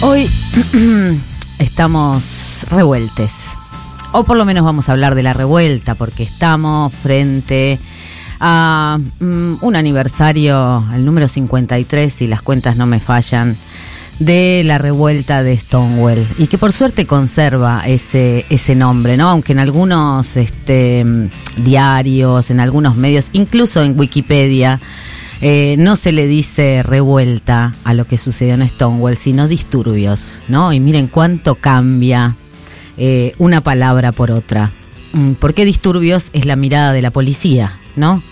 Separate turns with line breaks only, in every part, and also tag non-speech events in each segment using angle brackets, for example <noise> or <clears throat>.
Hoy <clears throat> estamos revueltes, o por lo menos vamos a hablar de la revuelta, porque estamos frente a mm, un aniversario, el número 53, si las cuentas no me fallan, de la revuelta de Stonewall y que por suerte conserva ese ese nombre, ¿no? Aunque en algunos este, diarios, en algunos medios, incluso en Wikipedia eh, no se le dice revuelta a lo que sucedió en Stonewall, sino disturbios, ¿no? Y miren cuánto cambia eh, una palabra por otra. Mm, ¿Por qué disturbios es la mirada de la policía, ¿no?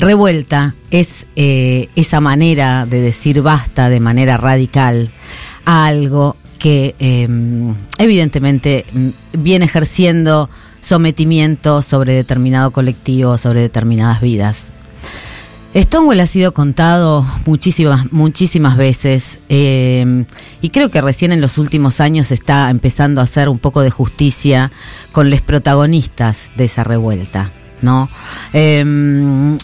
Revuelta es eh, esa manera de decir basta de manera radical a algo que em, evidentemente mm, viene ejerciendo sometimiento sobre determinado colectivo, sobre determinadas vidas. Stonewall ha sido contado muchísimas, muchísimas veces eh, y creo que recién en los últimos años está empezando a hacer un poco de justicia con los protagonistas de esa revuelta, ¿no? Eh,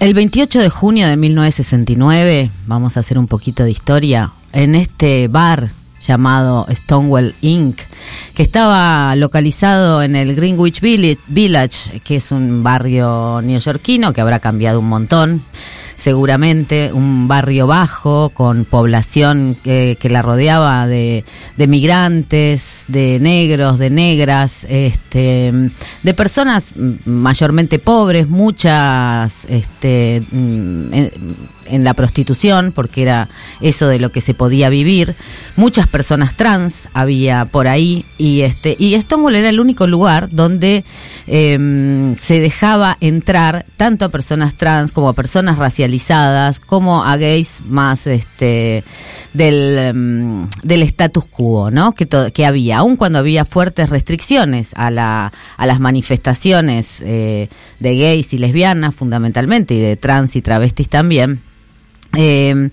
el 28 de junio de 1969, vamos a hacer un poquito de historia, en este bar llamado Stonewall Inc., que estaba localizado en el Greenwich Village, que es un barrio neoyorquino que habrá cambiado un montón seguramente un barrio bajo con población que, la rodeaba de, migrantes, de negros, de negras, este, de personas mayormente pobres, muchas este, en, en la prostitución, porque era eso de lo que se podía vivir, muchas personas trans había por ahí y este y Stonewall era el único lugar donde em, se dejaba entrar tanto a personas trans como a personas racializadas como a gays más este del, em, del status quo, ¿no? Que, había, aun cuando había fuertes restricciones a, la, a las manifestaciones eh, de gays y lesbianas fundamentalmente y de trans y travestis también. Eh,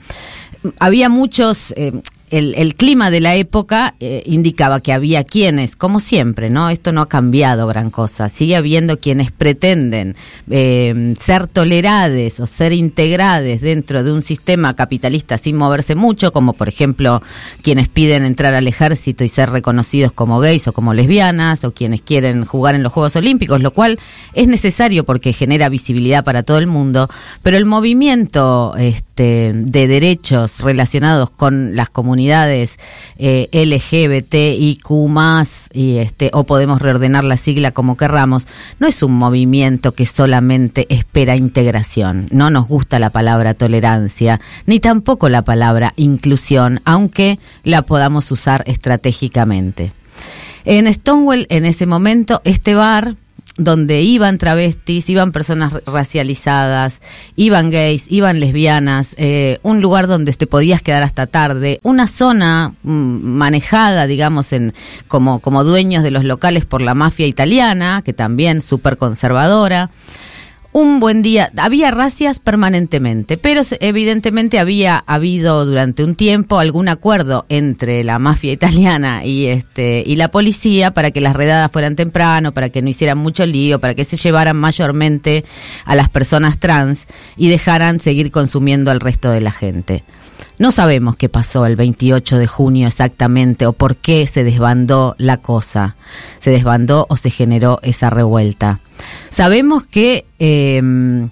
había muchos, eh, el, el, clima de la época eh, indicaba que había quienes, como siempre, ¿no? Esto no ha cambiado gran cosa. Sigue habiendo quienes pretenden eh, ser tolerados o ser integrados dentro de un sistema capitalista sin moverse mucho, como por ejemplo quienes piden entrar al ejército y ser reconocidos como gays o como lesbianas, o quienes quieren jugar en los Juegos Olímpicos, lo cual es necesario porque genera visibilidad para todo el mundo, pero el movimiento este, de derechos relacionados con las comunidades comunidades eh, LGBTIQ y este, o podemos reordenar la sigla como querramos, no es un movimiento que solamente espera integración. No nos gusta la palabra tolerancia, ni tampoco la palabra inclusión, aunque la podamos usar estratégicamente. En Stonewall, en ese momento, este bar donde iban travestis, iban personas racializadas, iban gays, iban lesbianas, eh, un lugar donde te podías quedar hasta tarde, una zona mm, manejada, digamos, en como, como dueños de los locales por la mafia italiana, que también súper conservadora un buen día. Había racias permanentemente, pero evidentemente había habido durante un tiempo algún acuerdo entre la mafia italiana y este y la policía para que las redadas fueran temprano, para que no hicieran mucho lío, para que se llevaran mayormente a las personas trans y dejaran seguir consumiendo al resto de la gente. No sabemos qué pasó el 28 de junio exactamente o por qué se desbandó la cosa. Se desbandó o se generó esa revuelta. Sabemos que, em,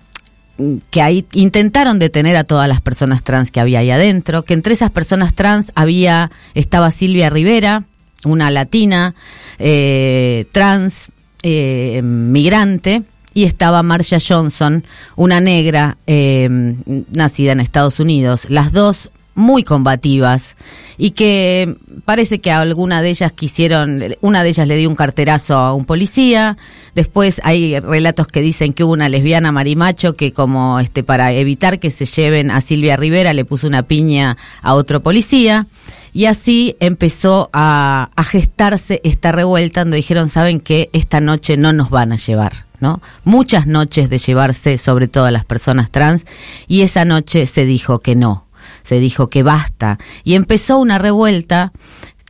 que ahí intentaron detener a todas las personas trans que había ahí adentro, que entre esas personas trans había, estaba Silvia Rivera, una latina, eh, trans, eh, migrante, y estaba Marcia Johnson, una negra em, nacida en Estados Unidos. Las dos muy combativas y que parece que alguna de ellas quisieron, una de ellas le dio un carterazo a un policía, después hay relatos que dicen que hubo una lesbiana marimacho que como este para evitar que se lleven a Silvia Rivera le puso una piña a otro policía y así empezó a, gestarse esta revuelta donde dijeron, saben que esta noche no nos van a llevar. ¿no? Muchas noches de llevarse sobre todo a las personas trans y esa noche se dijo que no, se dijo que basta y empezó una revuelta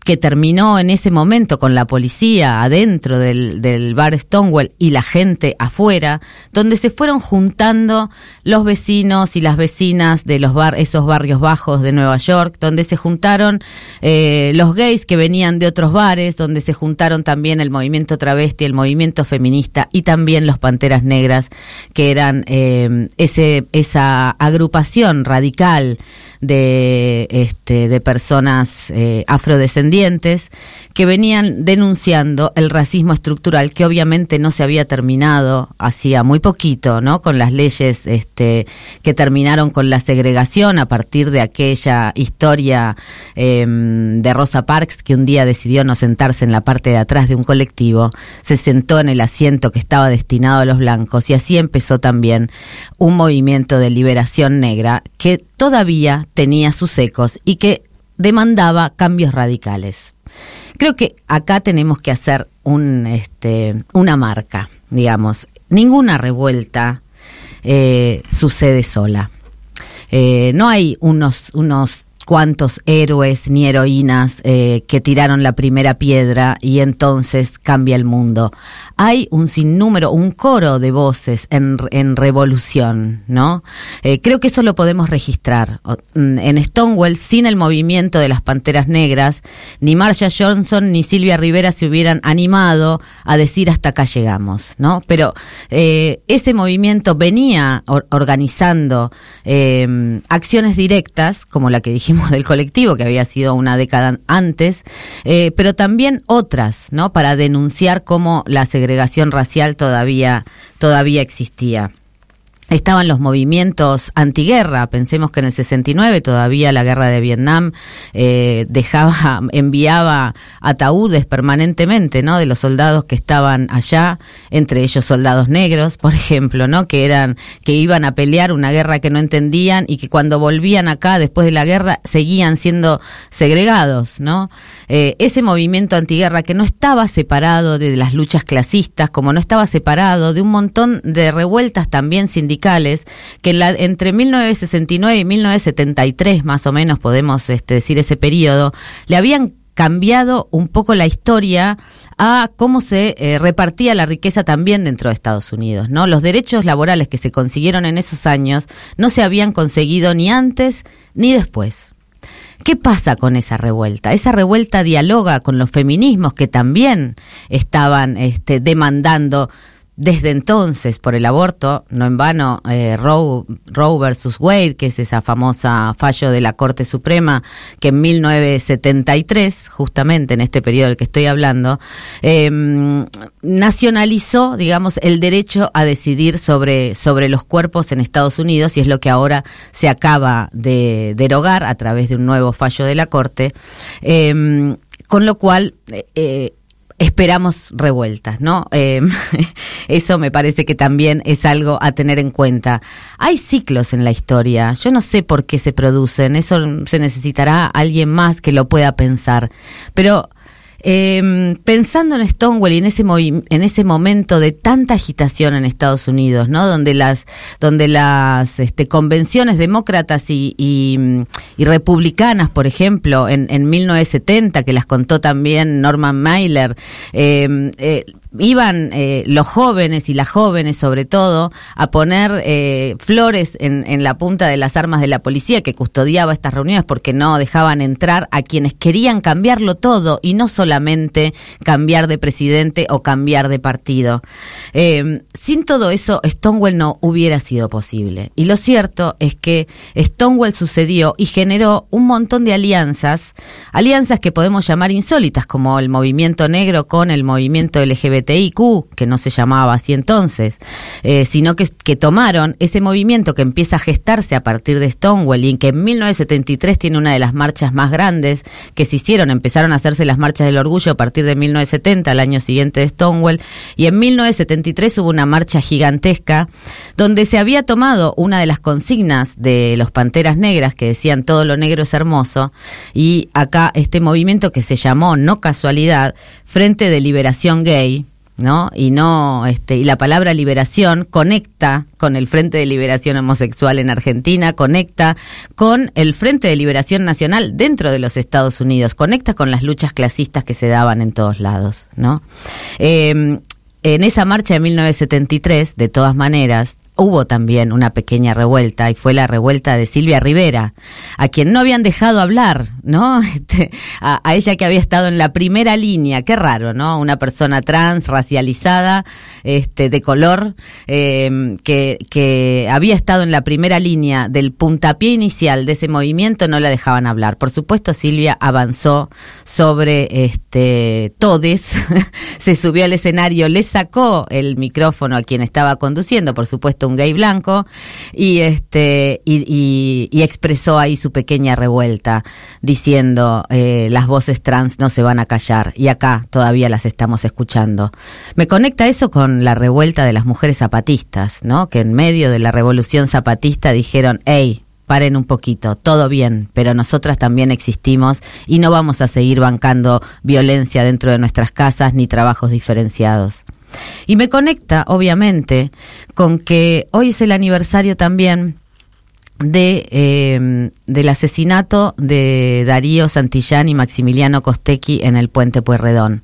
que terminó en ese momento con la policía adentro del, del, bar Stonewall y la gente afuera, donde se fueron juntando los vecinos y las vecinas de los bar, esos barrios bajos de Nueva York, donde se juntaron eh, los gays que venían de otros bares, donde se juntaron también el movimiento travesti, el movimiento feminista y también los Panteras Negras, que eran eh, esa agrupación radical de, este, de personas eh, afrodescendientes que venían denunciando el racismo estructural que obviamente no se había terminado hacía muy poquito, ¿no? Con las leyes este, que terminaron con la segregación a partir de aquella historia em, de Rosa Parks que un día decidió no sentarse en la parte de atrás de un colectivo, se sentó en el asiento que estaba destinado a los blancos y así empezó también un movimiento de liberación negra que todavía tenía sus ecos y que demandaba cambios radicales. Creo que acá tenemos que hacer un, este, una marca, digamos. Ninguna revuelta eh, sucede sola. Eh, no hay unos, unos cuantos héroes ni heroínas eh, que tiraron la primera piedra y entonces cambia el mundo. Hay un sinnúmero, un coro de voces en, en revolución, ¿no? Eh, creo que eso lo podemos registrar. Mm, en Stonewall, sin el movimiento de las Panteras Negras, ni Marcia Johnson ni Silvia Rivera se hubieran animado a decir hasta acá llegamos, ¿no? Pero eh, ese movimiento venía organizando acciones directas, como la que dijimos del colectivo, que había sido una década antes, eh, pero también otras, ¿no? Para denunciar cómo la segregación racial todavía, todavía existía estaban los movimientos antiguerra. Pensemos que en el 69 todavía la guerra de Vietnam eh, dejaba, <laughs> enviaba ataúdes permanentemente, ¿no? De los soldados que estaban allá, entre ellos soldados negros, por ejemplo, ¿no? Que eran, que iban a pelear una guerra que no entendían y que cuando volvían acá después de la guerra seguían siendo segregados, ¿no? Eh, ese movimiento antiguerra que no estaba separado de las luchas clasistas, como no estaba separado de un montón de revueltas también sindicales, que entre 1969 y 1973, más o menos podemos este, decir ese periodo, le habían cambiado un poco la historia a cómo se eh, repartía la riqueza también dentro de Estados Unidos, ¿no? Los derechos laborales que se consiguieron en esos años no se habían conseguido ni antes ni después. ¿Qué pasa con esa revuelta? Esa revuelta dialoga con los feminismos que también estaban este, demandando desde entonces por el aborto, no en vano, eh, Roe, Roe versus Wade, que es esa famosa fallo de la Corte Suprema, que en 1973, justamente en este periodo del que estoy hablando, em, nacionalizó, digamos, el derecho a decidir sobre, sobre los cuerpos en Estados Unidos y es lo que ahora se acaba de derogar a través de un nuevo fallo de la Corte. Em, con lo cual, eh, esperamos revueltas, ¿no? Eh, <laughs> eso me parece que también es algo a tener en cuenta. Hay ciclos en la historia, yo no sé por qué se producen, eso se necesitará alguien más que lo pueda pensar, pero eh, pensando en Stonewall y en ese en ese momento de tanta agitación en Estados Unidos, ¿no? Donde las donde las este, convenciones demócratas y, y, republicanas, por ejemplo, en, en 1970 que las contó también Norman Mailer, eh, eh, iban eh, los jóvenes y las jóvenes sobre todo a poner eh, flores en, la punta de las armas de la policía que custodiaba estas reuniones porque no dejaban entrar a quienes querían cambiarlo todo y no solamente cambiar de presidente o cambiar de partido. Eh, sin todo eso, Stonewall no hubiera sido posible. Y lo cierto es que Stonewall sucedió y generó un montón de alianzas, alianzas que podemos llamar insólitas, como el movimiento negro con el movimiento LGBT LGBTIQ, que no se llamaba así entonces, eh, sino que, que tomaron ese movimiento que empieza a gestarse a partir de Stonewall y en que en 1973 tiene una de las marchas más grandes que se hicieron, empezaron a hacerse las marchas del orgullo a partir de 1970, el año siguiente de Stonewall, y en 1973 hubo una marcha gigantesca donde se había tomado una de las consignas de los Panteras Negras que decían todo lo negro es hermoso, y acá este movimiento que se llamó, no casualidad, Frente de Liberación Gay, ¿no? Y no, este, y la palabra liberación conecta con el Frente de Liberación Homosexual en Argentina, conecta con el Frente de Liberación Nacional dentro de los Estados Unidos, conecta con las luchas clasistas que se daban en todos lados, ¿no? Eh, en esa marcha de 1973, de todas maneras, hubo también una pequeña revuelta y fue la revuelta de Silvia Rivera, a quien no habían dejado hablar, ¿no? <laughs> Este, a, ella que había estado en la primera línea, qué raro, ¿no? Una persona trans, racializada, este, de color, em, que, que había estado en la primera línea del puntapié inicial de ese movimiento, no la dejaban hablar. Por supuesto, Silvia avanzó sobre este Todes, <laughs> se subió al escenario, le sacó el micrófono a quien estaba conduciendo, por supuesto, un gay blanco, y este y, expresó ahí su pequeña revuelta, diciendo eh, las voces trans no se van a callar, y acá todavía las estamos escuchando. Me conecta eso con la revuelta de las mujeres zapatistas, ¿no? Que en medio de la revolución zapatista dijeron, hey, paren un poquito, todo bien, pero nosotras también existimos y no vamos a seguir bancando violencia dentro de nuestras casas ni trabajos diferenciados. Y me conecta, obviamente, con que hoy es el aniversario también de eh, del asesinato de Darío Santillán y Maximiliano Costecchi en el puente Pueyrredón.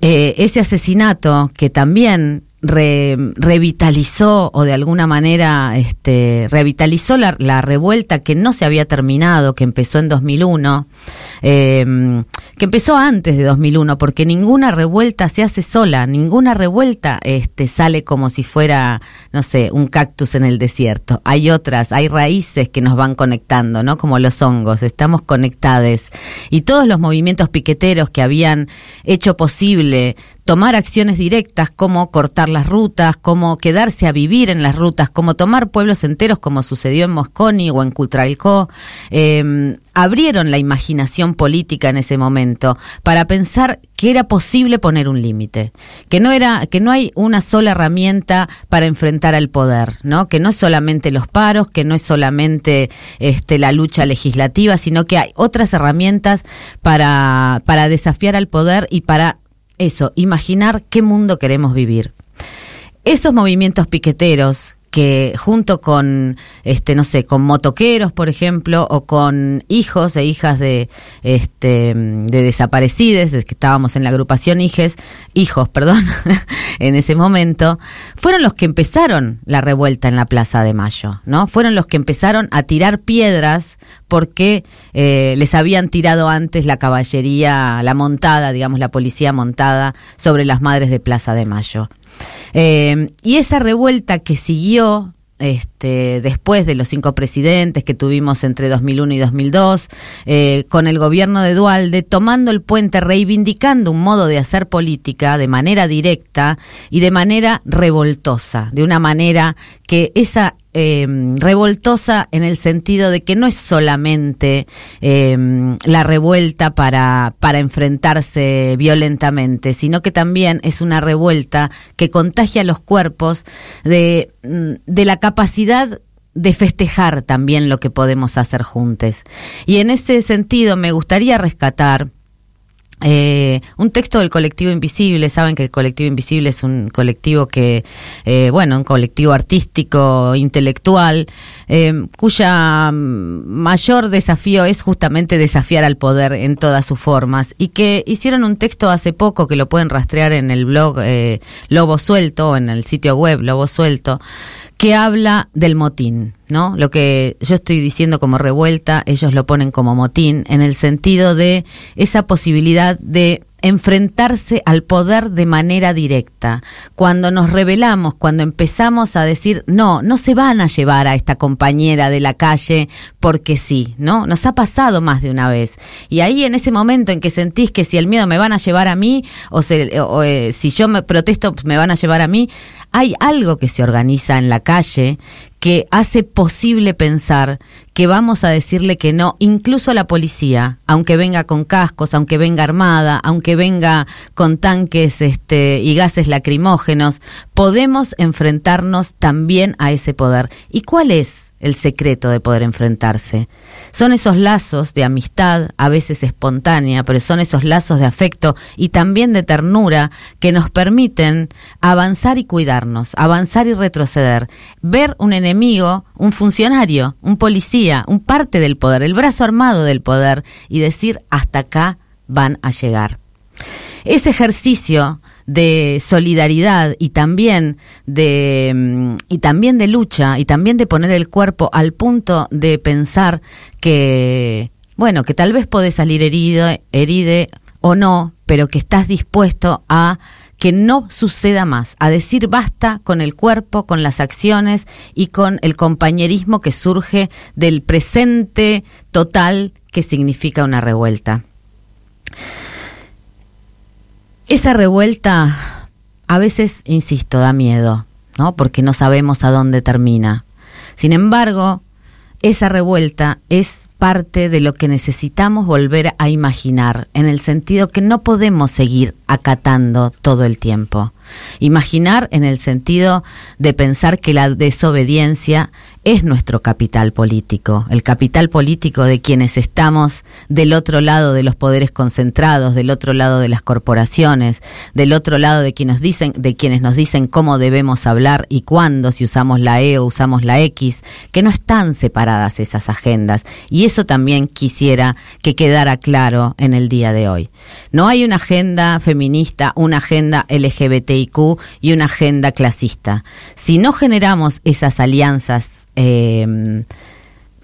Eh, ese asesinato que también revitalizó o de alguna manera este, revitalizó la, la, revuelta que no se había terminado, que empezó en 2001, eh, que empezó antes de 2001, porque ninguna revuelta se hace sola, ninguna revuelta este, sale como si fuera, no sé, un cactus en el desierto. Hay otras, hay raíces que nos van conectando, ¿no? Como los hongos, estamos conectados. Y todos los movimientos piqueteros que habían hecho posible tomar acciones directas como cortar las rutas, como quedarse a vivir en las rutas, como tomar pueblos enteros como sucedió en Mosconi o en Cutralcó, eh, abrieron la imaginación política en ese momento para pensar que era posible poner un límite, que no era, que no hay una sola herramienta para enfrentar al poder, ¿no? Que no es solamente los paros, que no es solamente este, la lucha legislativa, sino que hay otras herramientas para, para desafiar al poder y para eso, imaginar qué mundo queremos vivir. Esos movimientos piqueteros que junto con este no sé con motoqueros por ejemplo o con hijos e hijas de este de desaparecidos que estábamos en la agrupación hijes hijos perdón <laughs> en ese momento fueron los que empezaron la revuelta en la Plaza de Mayo no fueron los que empezaron a tirar piedras porque eh, les habían tirado antes la caballería la montada digamos la policía montada sobre las madres de Plaza de Mayo eh, y esa revuelta que siguió este, después de los cinco presidentes que tuvimos entre 2001 y 2002, eh, con el gobierno de Dualde tomando el puente, reivindicando un modo de hacer política de manera directa y de manera revoltosa, de una manera que esa eh, revoltosa en el sentido de que no es solamente eh, la revuelta para, para enfrentarse violentamente, sino que también es una revuelta que contagia los cuerpos de, de la capacidad de festejar también lo que podemos hacer juntos. Y en ese sentido me gustaría rescatar eh, un texto del colectivo Invisible, saben que el colectivo Invisible es un colectivo que, eh, bueno, un colectivo artístico, intelectual, eh, cuya mayor desafío es justamente desafiar al poder en todas sus formas. Y que hicieron un texto hace poco que lo pueden rastrear en el blog eh, Lobo Suelto, en el sitio web Lobo Suelto, que habla del motín, ¿no? Lo que yo estoy diciendo como revuelta, ellos lo ponen como motín, en el sentido de esa posibilidad de enfrentarse al poder de manera directa. Cuando nos rebelamos, cuando empezamos a decir, no, no se van a llevar a esta compañera de la calle porque sí, ¿no? Nos ha pasado más de una vez. Y ahí en ese momento en que sentís que si el miedo me van a llevar a mí o, eh, si yo me protesto me van a llevar a mí, hay algo que se organiza en la calle que hace posible pensar que vamos a decirle que no, incluso a la policía, aunque venga con cascos, aunque venga armada, aunque venga con tanques este, y gases lacrimógenos, podemos enfrentarnos también a ese poder. ¿Y cuál es el secreto de poder enfrentarse. Son esos lazos de amistad, a veces espontánea, pero son esos lazos de afecto y también de ternura que nos permiten avanzar y cuidarnos, avanzar y retroceder, ver un enemigo, un funcionario, un policía, un parte del poder, el brazo armado del poder y decir hasta acá van a llegar. Ese ejercicio de solidaridad y también de mm, y también de lucha y también de poner el cuerpo al punto de pensar que bueno, que tal vez podés salir herido, heride o no, pero que estás dispuesto a que no suceda más, a decir basta con el cuerpo, con las acciones y con el compañerismo que surge del presente total que significa una revuelta. Esa revuelta a veces, insisto, da miedo, ¿no? Porque no sabemos a dónde termina. Sin embargo, esa revuelta es parte de lo que necesitamos volver a imaginar, en el sentido que no podemos seguir acatando todo el tiempo. Imaginar en el sentido de pensar que la desobediencia es nuestro capital político, el capital político de quienes estamos del otro lado de los poderes concentrados, del otro lado de las corporaciones, del otro lado de quienes dicen, de quienes nos dicen cómo debemos hablar y cuándo, si usamos la E o usamos la X, que no están separadas esas agendas. Y eso también quisiera que quedara claro en el día de hoy. No hay una agenda feminista, una agenda LGBTIQ y una agenda clasista. Si no generamos esas alianzas eh,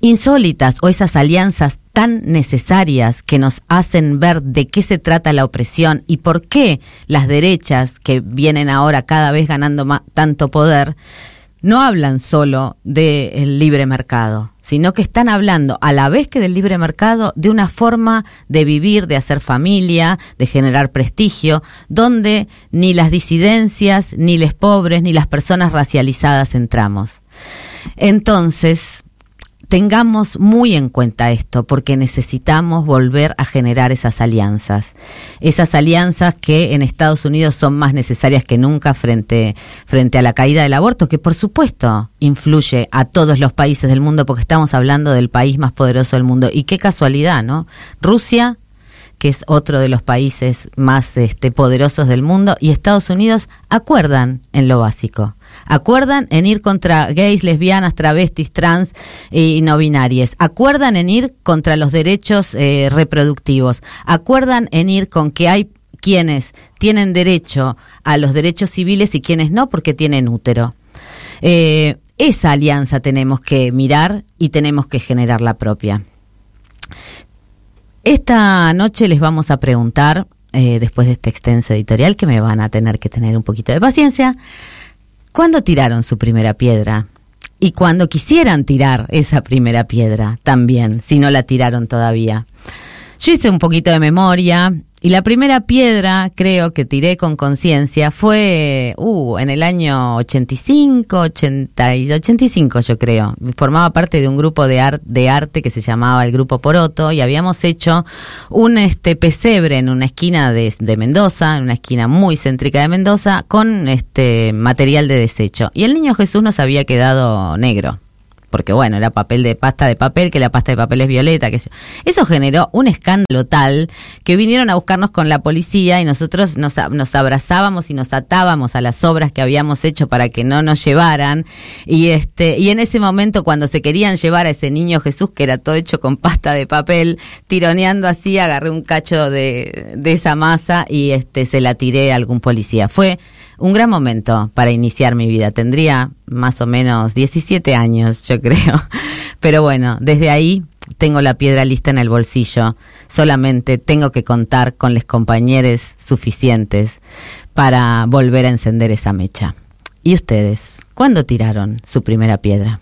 insólitas o esas alianzas tan necesarias que nos hacen ver de qué se trata la opresión y por qué las derechas que vienen ahora cada vez ganando tanto poder no hablan solo del libre mercado, sino que están hablando a la vez que del libre mercado de una forma de vivir, de hacer familia, de generar prestigio, donde ni las disidencias, ni los pobres, ni las personas racializadas entramos. Entonces, tengamos muy en cuenta esto, porque necesitamos volver a generar esas alianzas. Esas alianzas que en Estados Unidos son más necesarias que nunca frente, frente a la caída del aborto, que por supuesto influye a todos los países del mundo, porque estamos hablando del país más poderoso del mundo. Y qué casualidad, ¿no? Rusia que es otro de los países más este, poderosos del mundo, y Estados Unidos acuerdan en lo básico acuerdan en ir contra gays, lesbianas, travestis, trans y no binarias, acuerdan en ir contra los derechos eh, reproductivos, acuerdan en ir con que hay quienes tienen derecho a los derechos civiles y quienes no porque tienen útero. Eh, esa alianza tenemos que mirar y tenemos que generar la propia. Esta noche les vamos a preguntar, eh, después de este extenso editorial, que me van a tener que tener un poquito de paciencia, ¿Cuándo tiraron su primera piedra? Y cuando quisieran tirar esa primera piedra también, si no la tiraron todavía. Yo hice un poquito de memoria y la primera piedra, creo que tiré con conciencia, fue uh, en el año 85, 80, 85 yo creo. Formaba parte de un grupo de, de arte que se llamaba el Grupo Poroto y habíamos hecho un este pesebre en una esquina de, de Mendoza, en una esquina muy céntrica de Mendoza, con este material de desecho. Y el niño Jesús nos había quedado negro porque bueno, era papel de pasta de papel, que la pasta de papel es violeta, que eso generó un escándalo tal que vinieron a buscarnos con la policía y nosotros nos, nos abrazábamos y nos atábamos a las obras que habíamos hecho para que no nos llevaran y este y en ese momento cuando se querían llevar a ese niño Jesús que era todo hecho con pasta de papel, tironeando así, agarré un cacho de, de esa masa y este se la tiré a algún policía. Fue un gran momento para iniciar mi vida. Tendría más o menos 17 años, yo creo. <laughs> Pero bueno, desde ahí tengo la piedra lista en el bolsillo. Solamente tengo que contar con los compañeros suficientes para volver a encender esa mecha. ¿Y ustedes? ¿Cuándo tiraron su primera piedra?